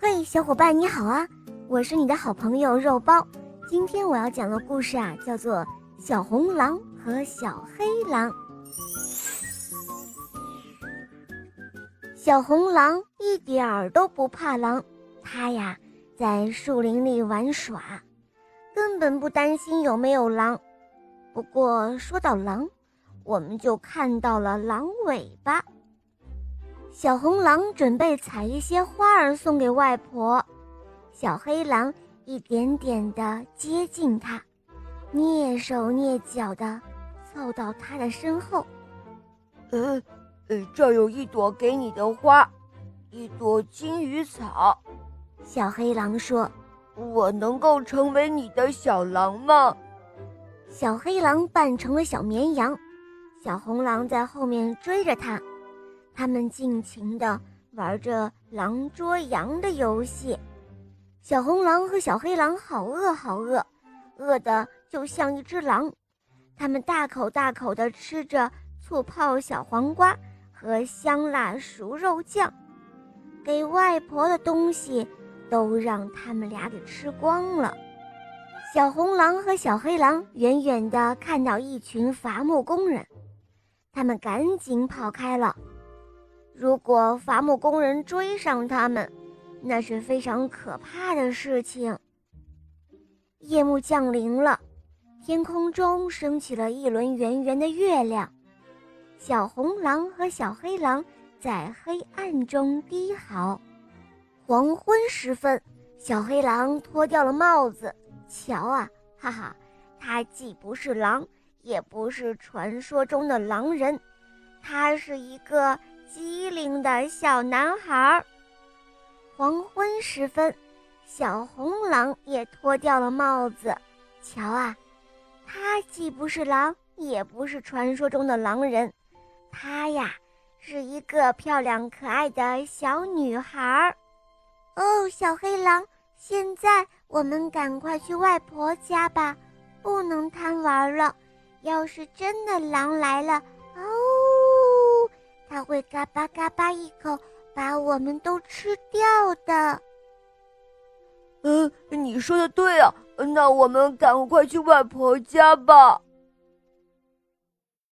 嘿，小伙伴你好啊！我是你的好朋友肉包。今天我要讲的故事啊，叫做《小红狼和小黑狼》。小红狼一点儿都不怕狼，它呀在树林里玩耍，根本不担心有没有狼。不过说到狼，我们就看到了狼尾巴。小红狼准备采一些花儿送给外婆，小黑狼一点点地接近它，蹑手蹑脚地凑到它的身后。呃，呃，这有一朵给你的花，一朵金鱼草。小黑狼说：“我能够成为你的小狼吗？”小黑狼扮成了小绵羊，小红狼在后面追着它。他们尽情地玩着狼捉羊的游戏，小红狼和小黑狼好饿好饿，饿得就像一只狼。他们大口大口地吃着醋泡小黄瓜和香辣熟肉酱，给外婆的东西都让他们俩给吃光了。小红狼和小黑狼远远地看到一群伐木工人，他们赶紧跑开了。如果伐木工人追上他们，那是非常可怕的事情。夜幕降临了，天空中升起了一轮圆圆的月亮。小红狼和小黑狼在黑暗中低嚎。黄昏时分，小黑狼脱掉了帽子。瞧啊，哈哈，他既不是狼，也不是传说中的狼人，他是一个。机灵的小男孩。黄昏时分，小红狼也脱掉了帽子。瞧啊，它既不是狼，也不是传说中的狼人，它呀是一个漂亮可爱的小女孩。哦，小黑狼，现在我们赶快去外婆家吧，不能贪玩了。要是真的狼来了，它会嘎巴嘎巴一口把我们都吃掉的。嗯，你说的对啊，那我们赶快去外婆家吧。